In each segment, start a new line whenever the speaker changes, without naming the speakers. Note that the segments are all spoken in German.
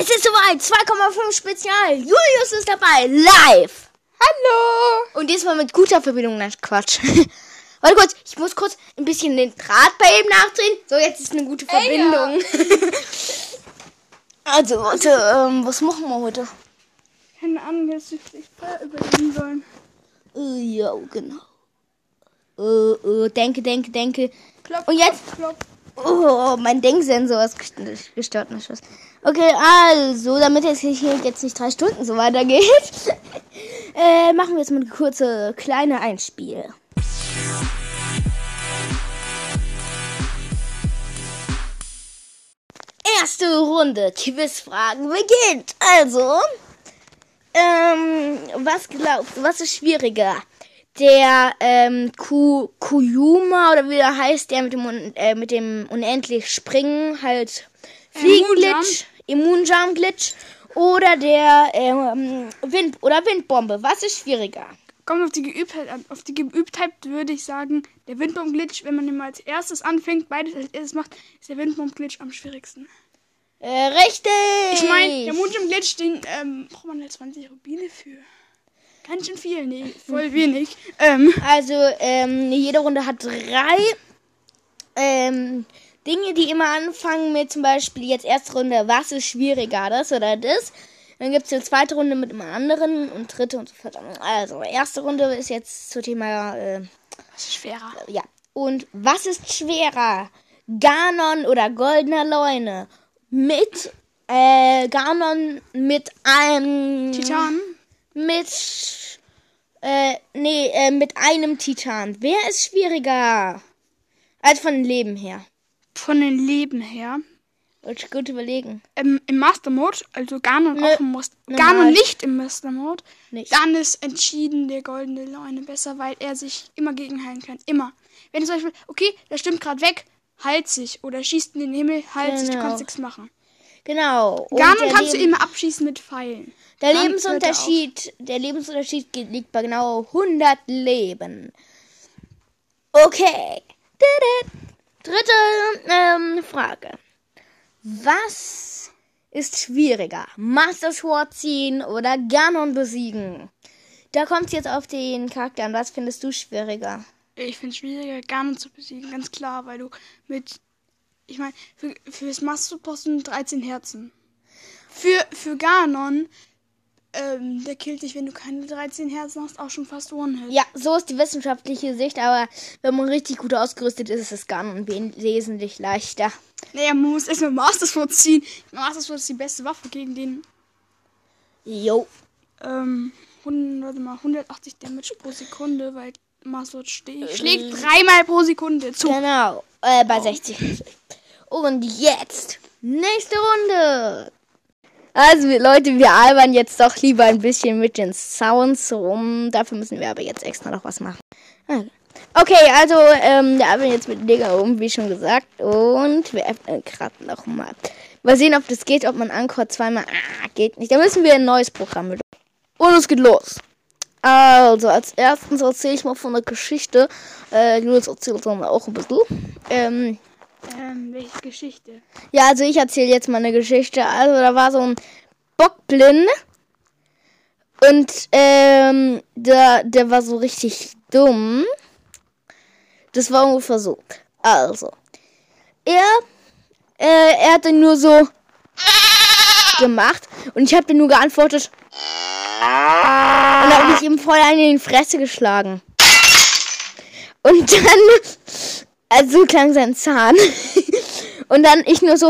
Es ist soweit, 2,5 Spezial. Julius ist dabei, live.
Hallo!
Und diesmal mit guter Verbindung, nein, Quatsch. Warte kurz, ich muss kurz ein bisschen den Draht bei ihm nachdrehen. So, jetzt ist eine gute Verbindung. also, warte, ähm, was machen wir heute?
Keine Ahnung, jetzt hätte ich vorher überlegen sollen.
Äh, ja, genau. Äh, äh, denke, denke, denke.
Klopf,
Und jetzt?
klopf, klopf.
Oh, mein Denksensor ist gest- gestört. Nicht was. Okay, also, damit es hier jetzt nicht drei Stunden so weitergeht, äh, machen wir jetzt mal eine kurze kleine Einspiel. Erste Runde Quizfragen beginnt. Also, ähm, was glaubst du, was ist schwieriger? Der ähm, Ku Kuyuma oder wie er heißt, der mit dem, äh, mit dem unendlich Springen halt Fliegenglitch, Immunjam-Glitch oder der ähm, Wind oder Windbombe. Was ist schwieriger?
Kommt auf die Geübtheit an. Auf die Geübtheit würde ich sagen, der Windbaum-Glitch, wenn man den mal als erstes anfängt, beides als erstes macht, ist der Windbaum-Glitch am schwierigsten.
Äh, richtig!
Ich meine, der Moonjump-Glitch, den ähm, braucht man halt 20 Rubine für. Ganz schön viel, nee, voll wenig. Ähm,
Also, ähm, jede Runde hat drei ähm, Dinge, die immer anfangen mit zum Beispiel jetzt erste Runde, was ist schwieriger, das oder das. Dann gibt es eine zweite Runde mit einem anderen und dritte und so fort. Also, erste Runde ist jetzt zu Thema, äh,
was ist schwerer?
ja. Und was ist schwerer? Ganon oder goldener Leune? Mit, äh, Ganon mit einem...
Titan?
Mit, äh, nee, äh, mit einem Titan. Wer ist schwieriger? Als von Leben her.
Von den Leben her.
Wollte ich gut überlegen.
Ähm, Im Master Mode, also Ganon
Nö,
auch im Master
normal.
Ganon nicht im Master Mode.
Nicht.
Dann ist entschieden der goldene Leune besser, weil er sich immer gegenheilen kann. Immer. Wenn du zum Beispiel, okay, der stimmt gerade weg, halt sich. Oder schießt in den Himmel, halt sich, du
Genau.
kannst nichts machen.
Genau. Und der
kannst du
Leben-
immer abschießen mit Pfeilen.
Der Lebensunterschied, der Lebensunterschied liegt bei genau 100 Leben. Okay. Dada. Dritte ähm, Frage. Was ist schwieriger? Master Sword ziehen oder Ganon besiegen? Da kommt es jetzt auf den Charakter an. Was findest du schwieriger?
Ich finde es schwieriger, Ganon zu besiegen, ganz klar, weil du mit. Ich meine, für, fürs Master brauchst du 13 Herzen. Für, für Ganon, ähm, der killt dich, wenn du keine 13 Herzen hast, auch schon fast One-Hit.
Ja, so ist die wissenschaftliche Sicht, aber wenn man richtig gut ausgerüstet ist, ist es Ganon we- wesentlich leichter.
Naja, man muss erstmal Master Sword ziehen. Master Sword ist die beste Waffe gegen den,
Jo.
ähm, 100, warte mal, 180 Damage pro Sekunde, weil Master Sword ste schlägt dreimal pro Sekunde zu.
Genau, äh, bei 60. Und jetzt, nächste Runde. Also, Leute, wir albern jetzt doch lieber ein bisschen mit den Sounds rum. Dafür müssen wir aber jetzt extra noch was machen. Okay, also, ähm, wir albern jetzt mit Digga um, wie schon gesagt. Und wir öffnen gerade noch mal. Mal sehen, ob das geht, ob man Anchor zweimal. Ah, geht nicht. Da müssen wir ein neues Programm mit. Und es geht los. Also, als erstens erzähle ich mal von der Geschichte. Äh, Julius erzählt dann auch ein bisschen. Ähm,
Ähm, welche Geschichte?
ja, also ich erzähle jetzt mal eine Geschichte. Also, da war so ein Bockblind. Und, ähm, der, der war so richtig dumm. Das war ungefähr so. Also, er, äh, er hat dann nur so gemacht. Und ich habe dann nur geantwortet. Und habe ich ihm voll einen in die Fresse geschlagen. Und dann, also so klang sein Zahn. Und dann ich nur so.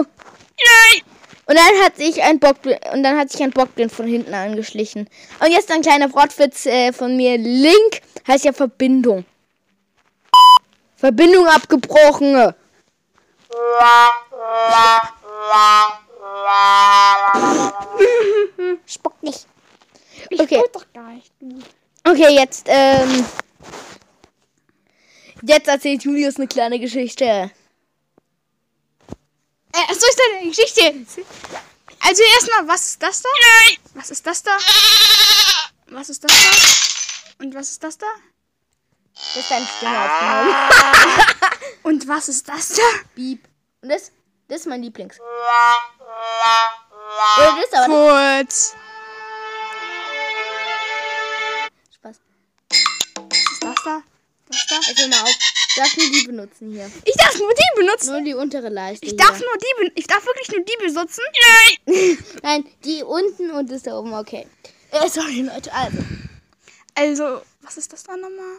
Und dann hat sich ein Bockblind, und dann hat sich ein Bockblind von hinten angeschlichen. Und jetzt ein kleiner Wortwitz äh, von mir. Link heißt ja Verbindung. Verbindung abgebrochen. Spock nicht.
Ich
Okay.
doch gar nicht.
Okay, jetzt, ähm. Jetzt erzählt Julius eine kleine Geschichte.
Äh, so ist deine Geschichte. Also erstmal, was ist das da? Was ist das da? Was ist das da? Und was ist das da?
Das ist deine Stimme aufgenommen.
Und was ist das da?
Beep. Und das, das ist mein Lieblings. Oder das aber.
Furz.
Spaß. Jetzt hör mal auf. Du darfst nur die benutzen hier.
Ich darf nur die benutzen.
Nur die untere Leiste.
Ich
hier.
darf nur die ben- Ich darf wirklich nur die benutzen?
Nein, die unten und das da oben, okay. Äh, sorry, Leute, also.
Also, was ist das da nochmal?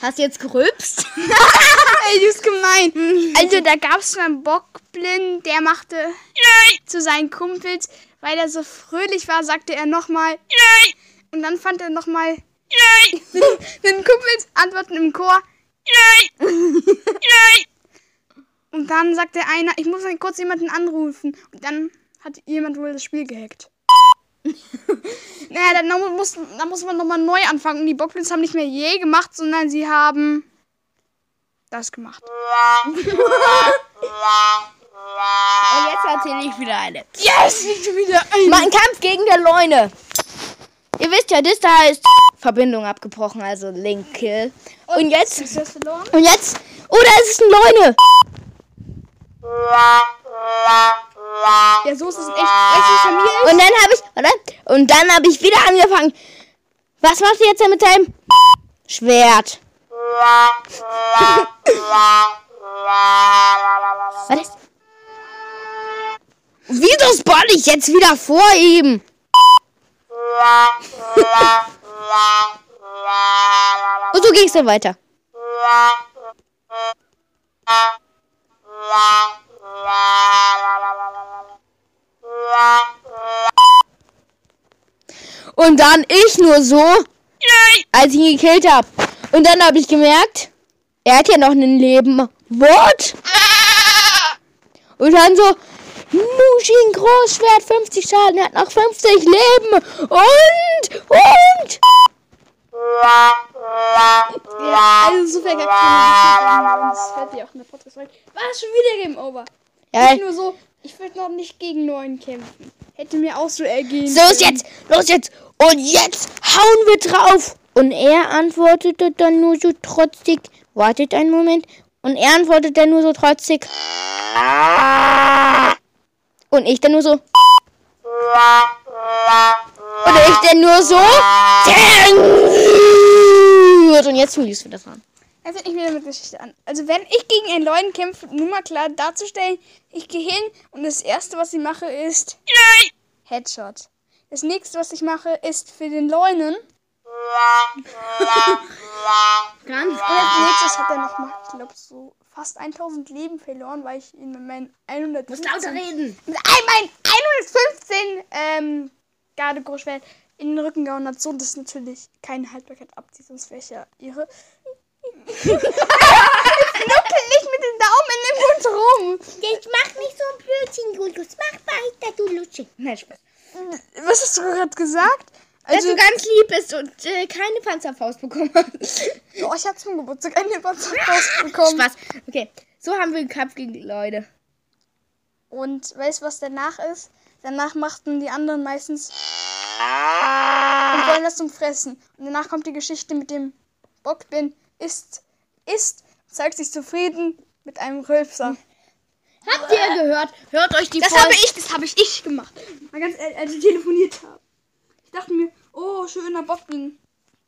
Hast du jetzt gerülpst?
Ey, du bist gemein. Also, da gab es einen Bockblind, der machte zu seinen Kumpels, weil er so fröhlich war, sagte er nochmal und dann fand er nochmal den Kumpels antworten im Chor und dann sagte einer, ich muss kurz jemanden anrufen und dann hat jemand wohl das Spiel gehackt. naja, dann muss, dann muss man nochmal neu anfangen und die Bockblins haben nicht mehr je gemacht, sondern sie haben das gemacht.
Und jetzt erzähle ich wieder eine.
Yes, nicht schon wieder ein.
Mein Kampf gegen der Leune. Ihr wisst ja, das da heißt Verbindung abgebrochen, also Link Kill. Und jetzt,
du das verloren?
und jetzt, oh, da ist es ein Leune.
Ja, so ist es echt. Ist?
Und dann habe ich, warte, und dann habe ich wieder angefangen. Was machst du jetzt denn mit deinem Schwert? Was ist? Wieso spawn ich jetzt wieder vor ihm? Und so ging es dann weiter. Und dann ich nur so, als ich ihn gekillt habe. Und dann habe ich gemerkt, er hat ja noch ein Leben. What? Und dann so, Mushin Großschwert, 50 Schaden, er hat noch 50 Leben. Und, und.
Ja, also so verkackt kann Das fällt dir auch in der Podcast rein. War schon wieder Game Over.
Ja,
Nicht nur so, ich würde noch nicht gegen neun kämpfen. Hätte mir auch so ergehen.
so ist jetzt, los jetzt. Und jetzt hauen wir drauf. Und er antwortete dann nur so trotzig. Wartet einen Moment. Und er antwortet dann nur so trotzig. Und ich dann nur so. Und ich dann nur so. Und jetzt liest du das an.
Jetzt fängt nicht wieder mit Geschichte an. Also wenn ich gegen einen Leuten kämpfe, nur mal klar darzustellen, ich gehe hin und das erste, was ich mache, ist Headshot. Das nächste, was ich mache, ist für den Leunen. Und als nächstes hat er noch mal, ich glaube, so fast 1000 Leben verloren, weil ich ihn mit meinen 115...
lauter reden.
mit ein- meinen 115 ähm, Gardegroßschwert in den Rücken gehauen hat. So, das ist natürlich keine Haltbarkeit abzieht, sonst wäre ich ja ich nuckel nicht mit dem Daumen in den Mund rum.
Jetzt mach nicht so ein Blödsinn, Julius. Mach weiter, du Lutschi. Nein, Spaß.
Was hast du gerade gesagt?
Dass
Also,
du ganz lieb bist und äh, keine Panzerfaust bekommen hast.
oh, ich habe zum Geburtstag eine Panzerfaust bekommen.
Spaß. Okay, so haben wir einen Kampf gegen die Leute.
Und weißt du, was danach ist? Danach machten die anderen meistens und wollen das zum Fressen. Und danach kommt die Geschichte mit dem Bockbin isst, isst, zeigt sich zufrieden mit einem Rülpser.
Habt ihr gehört? Hört euch die
Das
Folge-
habe ich, das habe ich ich gemacht. Mal ganz ehrlich, als ich telefoniert habe. Ich dachte mir, oh, schöner Bockbin.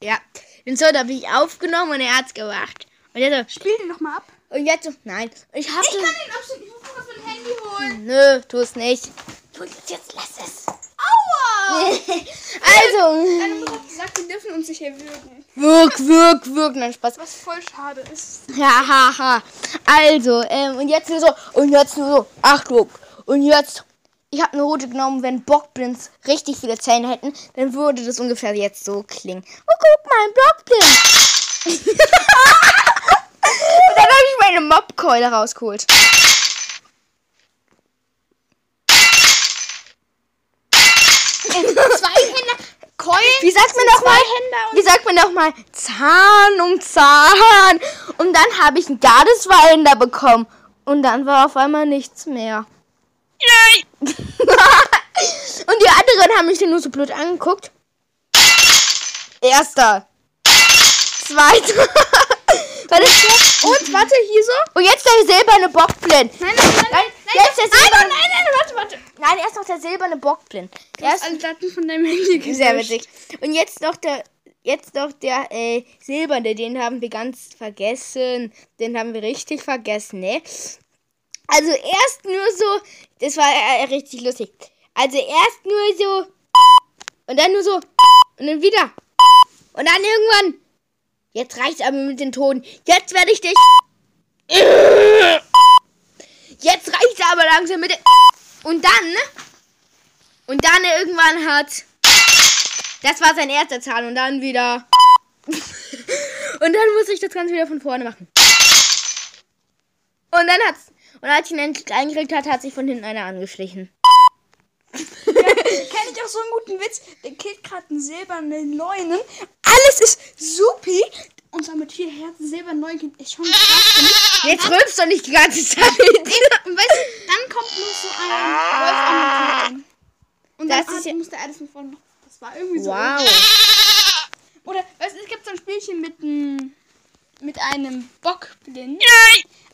Ja, den Sound habe ich aufgenommen und er hat's gemacht. Und jetzt so,
Spiel den doch mal ab.
und jetzt so, nein. Ich hab
Ich
so,
kann den abschnitt, ich muss was mein Handy holen.
Nö, tu es nicht. Julius, jetzt lass es.
Aua!
Also,
Deine Mutter hat gesagt, wir dürfen uns nicht erwürgen.
wirk, wirk, wirk. Nein, Spaß.
Was voll schade ist.
Ja, ha, ha. Also, ähm, und jetzt nur so, und jetzt nur so, Achtung. Und jetzt, ich habe eine rote genommen, wenn Bockblins richtig viele Zähne hätten, dann würde das ungefähr jetzt so klingen. Oh, guck mal, ein Bockblind. und dann habe ich meine Mobkeule rausgeholt.
Zwei Hände, Keulen.
Wie sagt man doch mal? Wie sagt man doch mal? Zahn um Zahn. Und dann habe ich einen Gardesweiler bekommen. Und dann war auf einmal nichts mehr. und die anderen haben mich nur so blöd angeguckt. Erster. Zweiter. Warte, und warte, hier so. Und jetzt der silberne Bockblind.
Nein, nein, nein, nein,
jetzt der silberne.
nein, nein, warte, warte.
Nein, erst noch der silberne Bockblind.
Du hast
Erst
alle Daten von deinem Handy
sehr
gelöscht.
witzig. Und jetzt noch der jetzt noch der äh, silberne, den haben wir ganz vergessen. Den haben wir richtig vergessen, ne? Also erst nur so, das war äh, richtig lustig. Also erst nur so und dann nur so und dann wieder und dann irgendwann. Jetzt reicht's aber mit den Tonen. Jetzt werde ich dich. Jetzt reicht's aber langsam mit den. Und dann. Und dann irgendwann hat. Das war sein erster Zahl und dann wieder. und dann muss ich das Ganze wieder von vorne machen. Und dann hat's. Und als ich ihn endlich eingekriegt hat, hat sich von hinten einer angeschlichen.
Kenn ich auch so einen guten Witz. Der killt gerade einen silbernen Leunen. Alles ist supi. Und zwar mit vier Herzen silbernen Leunen ist schon krass.
Jetzt rülpst doch nicht die ganze Zeit.
Und weißt du, dann kommt nur so ein Wolf an Und dann
Das ist
hat,
ja-
musste alles von vorne. Das war irgendwie so.
wow.
Oder, weißt du, es gibt so ein Spielchen mit, einem mit einem Bockblind.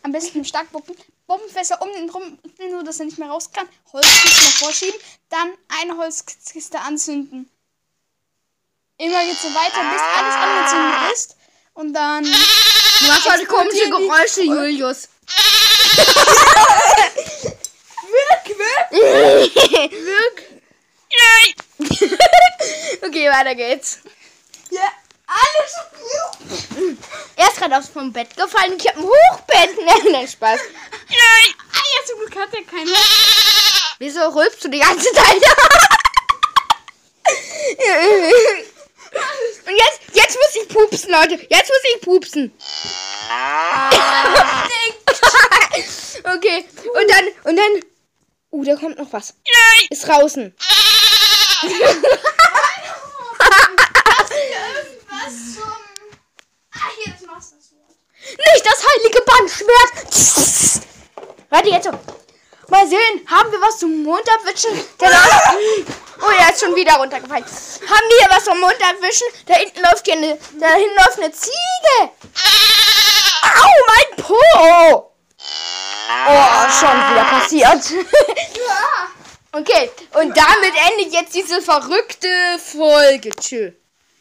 Am besten im Starkbocken. Bombenfässer um den rum, so dass er nicht mehr raus kann. Holzkiste davor schieben. Dann eine Holzkiste anzünden. Immer geht so weiter, bis alles angezündet ist. Und dann.
Du machst heute komische Geräusche, Julius.
Wirk, wirk!
Wirk. okay, weiter geht's.
Ja, alles.
Er ist gerade aufs vom Bett gefallen. Ich hab ein Hochbett. Nein, nein, Spaß.
Ah, ja, zum Glück hat er keinen.
Wieso rülpst du die ganze Zeit? Und jetzt, jetzt muss ich pupsen, Leute. Jetzt muss ich pupsen. okay. Und dann, und dann. Uh, da kommt noch was. Ist draußen.
Was zum. Ah, hier, das Master Sword.
Nicht das heilige Bandschwert. Warte jetzt. Mal sehen, haben wir was zum Mond abwischen? Der läuft- oh, er ist schon wieder runtergefallen. Haben wir hier was zum Mond abwischen? Da hinten läuft hier eine, da hinten läuft eine Ziege. Au, mein Po. Oh, schon wieder passiert. okay, und damit endet jetzt diese verrückte Folge. Tschö.